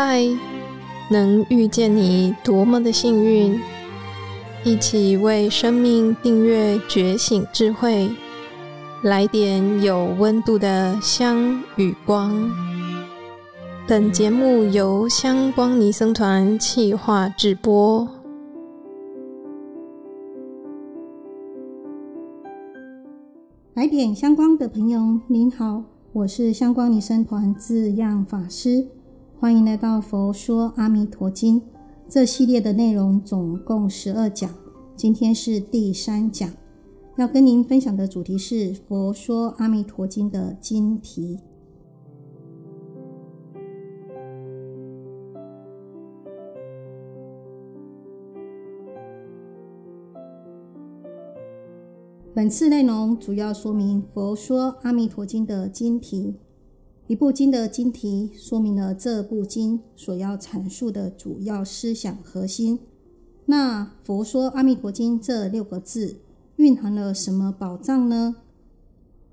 嗨，能遇见你多么的幸运！一起为生命订阅觉醒智慧，来点有温度的香与光。本节目由香光尼僧团企划制播。来点香光的朋友，您好，我是香光尼僧团字样法师。欢迎来到《佛说阿弥陀经》这系列的内容，总共十二讲，今天是第三讲。要跟您分享的主题是《佛说阿弥陀经》的经题。本次内容主要说明《佛说阿弥陀经》的经题。一部经的经题说明了这部经所要阐述的主要思想核心。那《佛说阿弥陀经》这六个字蕴含了什么宝藏呢？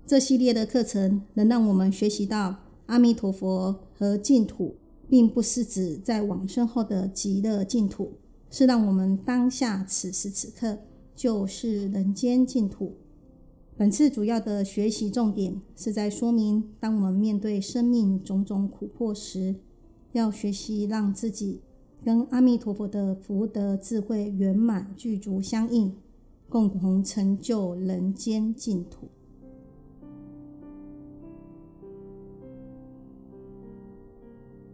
这系列的课程能让我们学习到阿弥陀佛和净土，并不是指在往生后的极乐净土，是让我们当下此时此刻就是人间净土。本次主要的学习重点是在说明，当我们面对生命种种苦迫时，要学习让自己跟阿弥陀佛的福德智慧圆满具足相应，共同成就人间净土。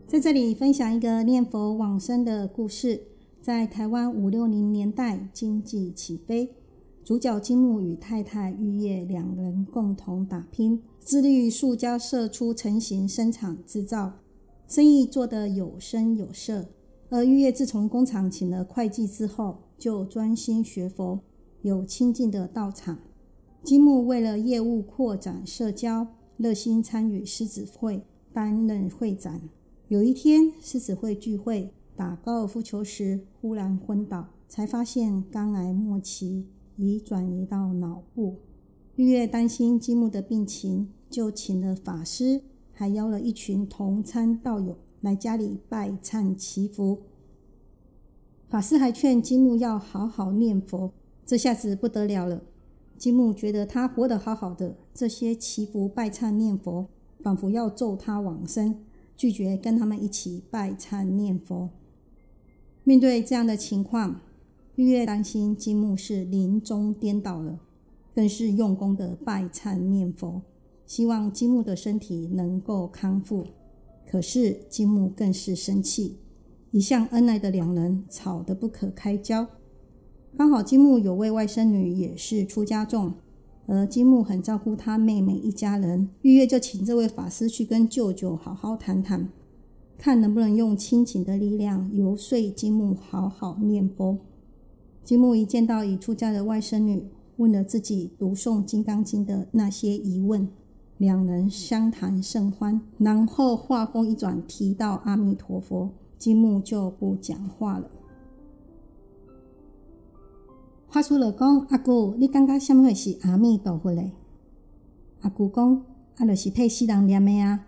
在这里分享一个念佛往生的故事，在台湾五六零年代经济起飞。主角金木与太太玉叶两人共同打拼，致力于塑胶射出成型生产制造，生意做得有声有色。而玉叶自从工厂请了会计之后，就专心学佛，有清净的道场。金木为了业务扩展社交，热心参与狮子会，担任会长。有一天，狮子会聚会打高尔夫球时，忽然昏倒，才发现肝癌末期。已转移到脑部。玉月担心金木的病情，就请了法师，还邀了一群同参道友来家里拜忏祈福。法师还劝金木要好好念佛。这下子不得了了，金木觉得他活得好好的，这些祈福拜忏念佛，仿佛要咒他往生，拒绝跟他们一起拜忏念佛。面对这样的情况，玉月担心金木是临终颠倒了，更是用功的拜忏念佛，希望金木的身体能够康复。可是金木更是生气，一向恩爱的两人吵得不可开交。刚好金木有位外甥女也是出家众，而金木很照顾他妹妹一家人，玉月就请这位法师去跟舅舅好好谈谈，看能不能用亲情的力量游说金木好好念佛。金木一见到已出家的外甥女，问了自己读诵《金刚经》的那些疑问，两人相谈甚欢。然后话锋一转，提到阿弥陀佛，金木就不讲话了。法师就讲：“阿姑，你感觉什么是阿弥陀佛嘞？”阿姑讲：“啊，就是替世人念的啊。”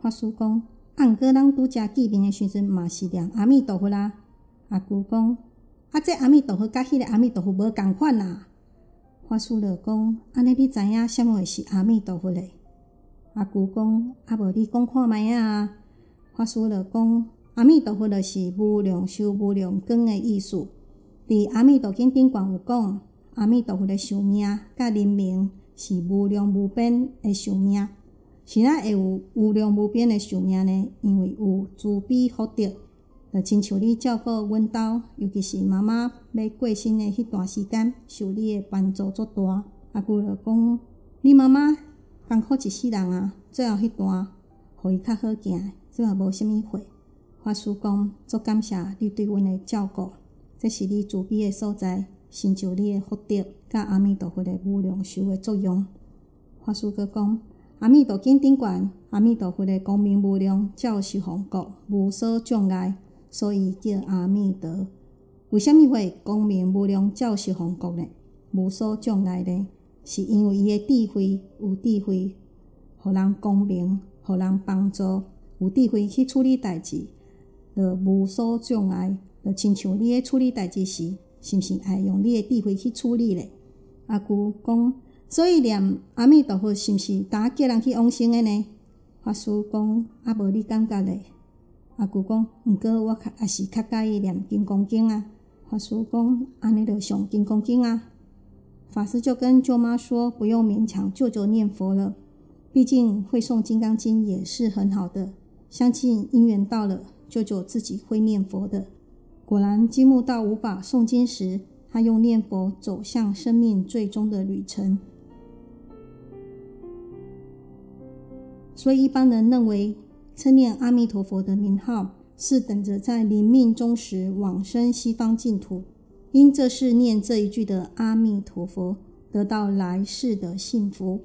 法师讲：“啊，毋过咱拄则见面的时阵嘛是念阿弥陀佛啦。”阿姑讲。啊！这阿弥陀佛甲迄个阿弥陀佛无共款啦。法师就讲：安尼你知影什么是阿弥陀佛嘞？阿姑讲：啊，无你讲看觅啊。法师就讲：阿弥陀佛就是无量寿、无量光的意思。伫阿弥陀经顶悬有讲，阿弥陀佛的寿命甲人民是无量无边的寿命。是哪会有无量无边的寿命呢？因为有慈悲福德。就亲像你照顾阮兜，尤其是妈妈要过身的迄段时间，受你的帮助足大。阿舅就讲，你妈妈艰苦一世人啊，最后迄段，互伊较好行，即也无啥物货。法师讲，足感谢你对阮的照顾，这是你慈悲的所在，成就你的福德，甲阿弥陀佛的无量寿的作用。法师阁讲，阿弥陀经顶悬，阿弥陀佛的光明无量，照十方国，无所障碍。所以叫阿弥陀。为虾米会光明无量照十方国呢？无所障碍呢？是因为伊的智慧有智慧，互人光明，互人帮助，有智慧去处理代志，就无所障碍，就亲像你咧处理代志时，是毋是爱用你的智慧去处理咧？阿姑讲，所以念阿弥陀佛是毋是打叫人去往生的呢？法师讲，啊无你感觉咧？阿姑讲，毋过我较也是较介意念金刚经啊。法师讲，安尼就上金刚经啊。法师就跟舅妈说，不用勉强舅舅念佛了，毕竟会诵金刚经也是很好的。相信因缘到了，舅舅自己会念佛的。果然，积木到无法诵经时，他用念佛走向生命最终的旅程。所以，一般人认为称念阿弥陀佛的名号，是等着在临命终时往生西方净土。因这是念这一句的阿弥陀佛，得到来世的幸福。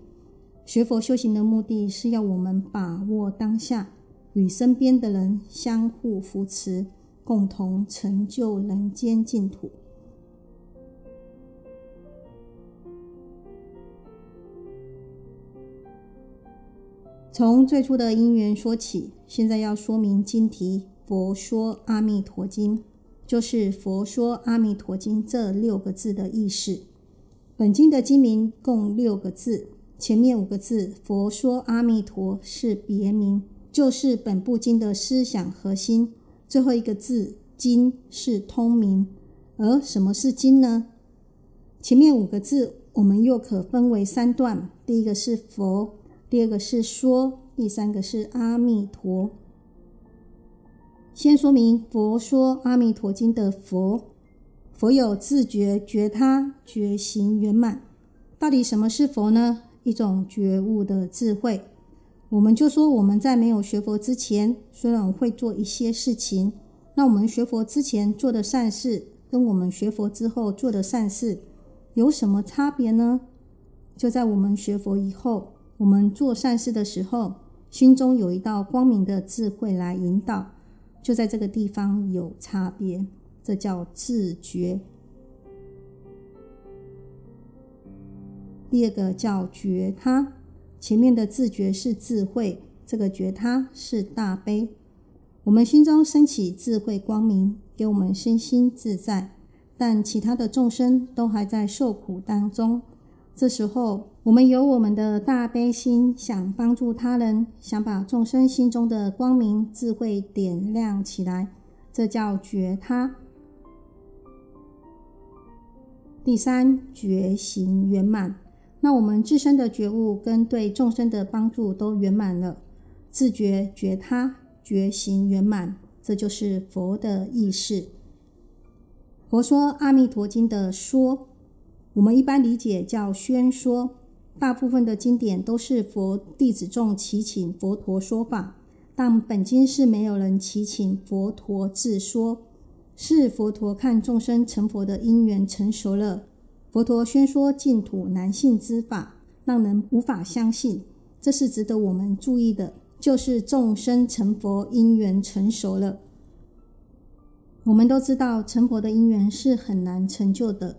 学佛修行的目的是要我们把握当下。与身边的人相互扶持，共同成就人间净土。从最初的因缘说起，现在要说明经题《佛说阿弥陀经》，就是《佛说阿弥陀经》这六个字的意思。本经的经名共六个字，前面五个字“佛说阿弥陀”是别名。就是本部经的思想核心，最后一个字“经”是通名。而什么是经呢？前面五个字我们又可分为三段：第一个是佛，第二个是说，第三个是阿弥陀。先说明《佛说阿弥陀经》的佛，佛有自觉、觉他、觉行圆满。到底什么是佛呢？一种觉悟的智慧。我们就说，我们在没有学佛之前，虽然会做一些事情，那我们学佛之前做的善事，跟我们学佛之后做的善事有什么差别呢？就在我们学佛以后，我们做善事的时候，心中有一道光明的智慧来引导，就在这个地方有差别，这叫自觉。第二个叫觉他。前面的自觉是智慧，这个觉他是大悲。我们心中升起智慧光明，给我们身心自在。但其他的众生都还在受苦当中。这时候，我们有我们的大悲心，想帮助他人，想把众生心中的光明智慧点亮起来，这叫觉他。第三，觉行圆满。那我们自身的觉悟跟对众生的帮助都圆满了，自觉觉他觉行圆满，这就是佛的意识。佛说《阿弥陀经》的说，我们一般理解叫宣说，大部分的经典都是佛弟子众祈请佛陀说法，但本经是没有人祈请佛陀自说，是佛陀看众生成佛的因缘成熟了。佛陀宣说净土难信之法，让人无法相信，这是值得我们注意的。就是众生成佛因缘成熟了。我们都知道，成佛的因缘是很难成就的。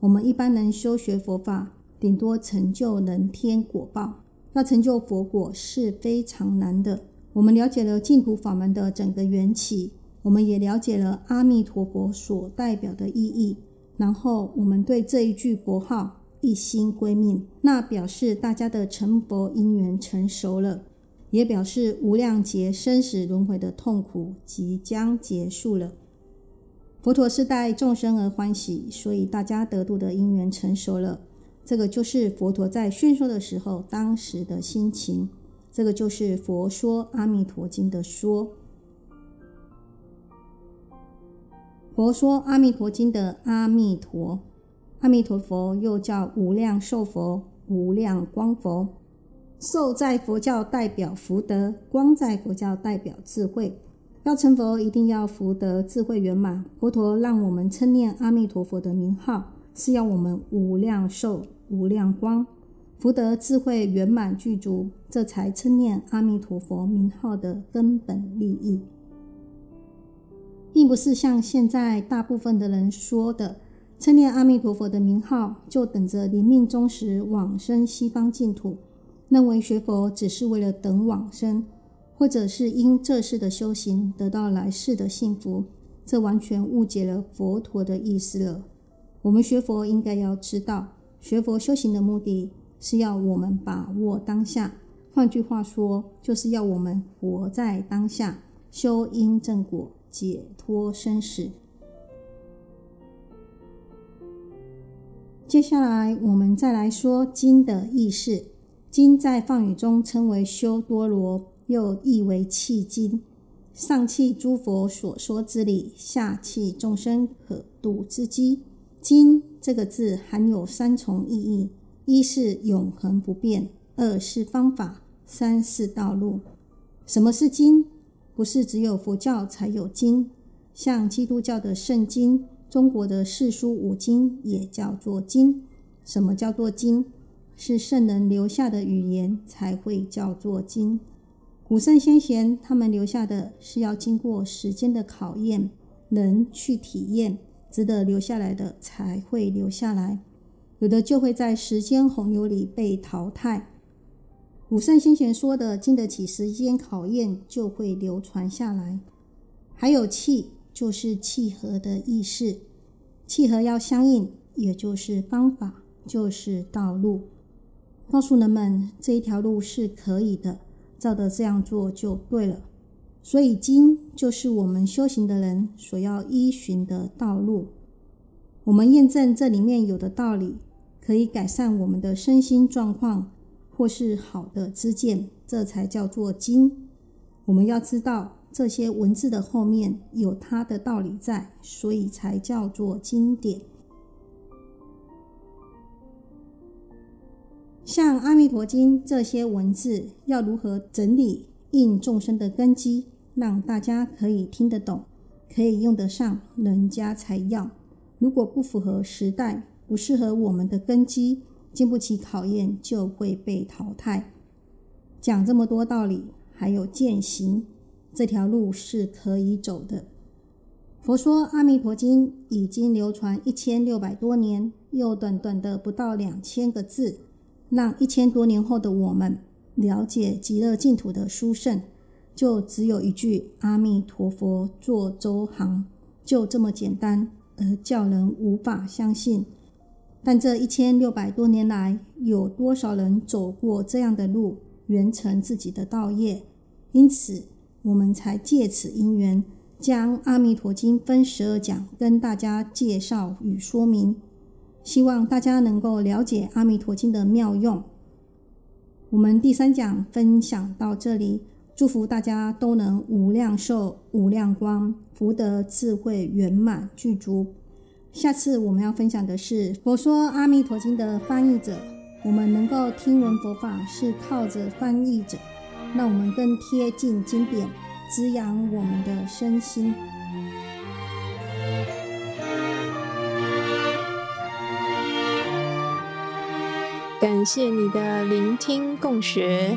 我们一般人修学佛法，顶多成就人天果报，要成就佛果是非常难的。我们了解了净土法门的整个缘起，我们也了解了阿弥陀佛所代表的意义。然后我们对这一句佛号一心归命，那表示大家的成佛因缘成熟了，也表示无量劫生死轮回的痛苦即将结束了。佛陀是待众生而欢喜，所以大家得度的因缘成熟了。这个就是佛陀在宣说的时候当时的心情。这个就是《佛说阿弥陀经》的说。佛说《阿弥陀经》的阿弥陀，阿弥陀佛又叫无量寿佛、无量光佛。寿在佛教代表福德，光在佛教代表智慧。要成佛，一定要福德智慧圆满。佛陀让我们称念阿弥陀佛的名号，是要我们无量寿、无量光，福德智慧圆满具足，这才称念阿弥陀佛名号的根本利益。并不是像现在大部分的人说的，称念阿弥陀佛的名号，就等着临命终时往生西方净土，认为学佛只是为了等往生。或者是因这世的修行得到来世的幸福，这完全误解了佛陀的意思了。我们学佛应该要知道，学佛修行的目的是要我们把握当下，换句话说，就是要我们活在当下，修因正果，解脱生死。接下来，我们再来说经的意思。经在梵语中称为修多罗。又译为契经，上契诸佛所说之理，下契众生可度之机。经这个字含有三重意义：一是永恒不变，二是方法，三是道路。什么是经？不是只有佛教才有经，像基督教的圣经、中国的四书五经也叫做经。什么叫做经？是圣人留下的语言才会叫做经。古圣先贤他们留下的是要经过时间的考验，人去体验，值得留下来的才会留下来，有的就会在时间洪流里被淘汰。古圣先贤说的经得起时间考验，就会流传下来。还有契，就是契合的意思，契合要相应，也就是方法，就是道路，告诉人们这一条路是可以的。照着这样做就对了，所以经就是我们修行的人所要依循的道路。我们验证这里面有的道理，可以改善我们的身心状况，或是好的知见，这才叫做经。我们要知道这些文字的后面有它的道理在，所以才叫做经典。像《阿弥陀经》这些文字，要如何整理应众生的根基，让大家可以听得懂，可以用得上，人家才要。如果不符合时代，不适合我们的根基，经不起考验，就会被淘汰。讲这么多道理，还有践行，这条路是可以走的。佛说《阿弥陀经》已经流传一千六百多年，又短短的不到两千个字。让一千多年后的我们了解极乐净土的殊胜，就只有一句“阿弥陀佛”做周行，就这么简单，而叫人无法相信。但这一千六百多年来，有多少人走过这样的路，圆成自己的道业？因此，我们才借此因缘，将《阿弥陀经》分十二讲，跟大家介绍与说明。希望大家能够了解《阿弥陀经》的妙用。我们第三讲分享到这里，祝福大家都能无量寿、无量光，福德智慧圆满具足。下次我们要分享的是《佛说阿弥陀经》的翻译者。我们能够听闻佛法，是靠着翻译者，让我们更贴近经典，滋养我们的身心。感谢你的聆听共学，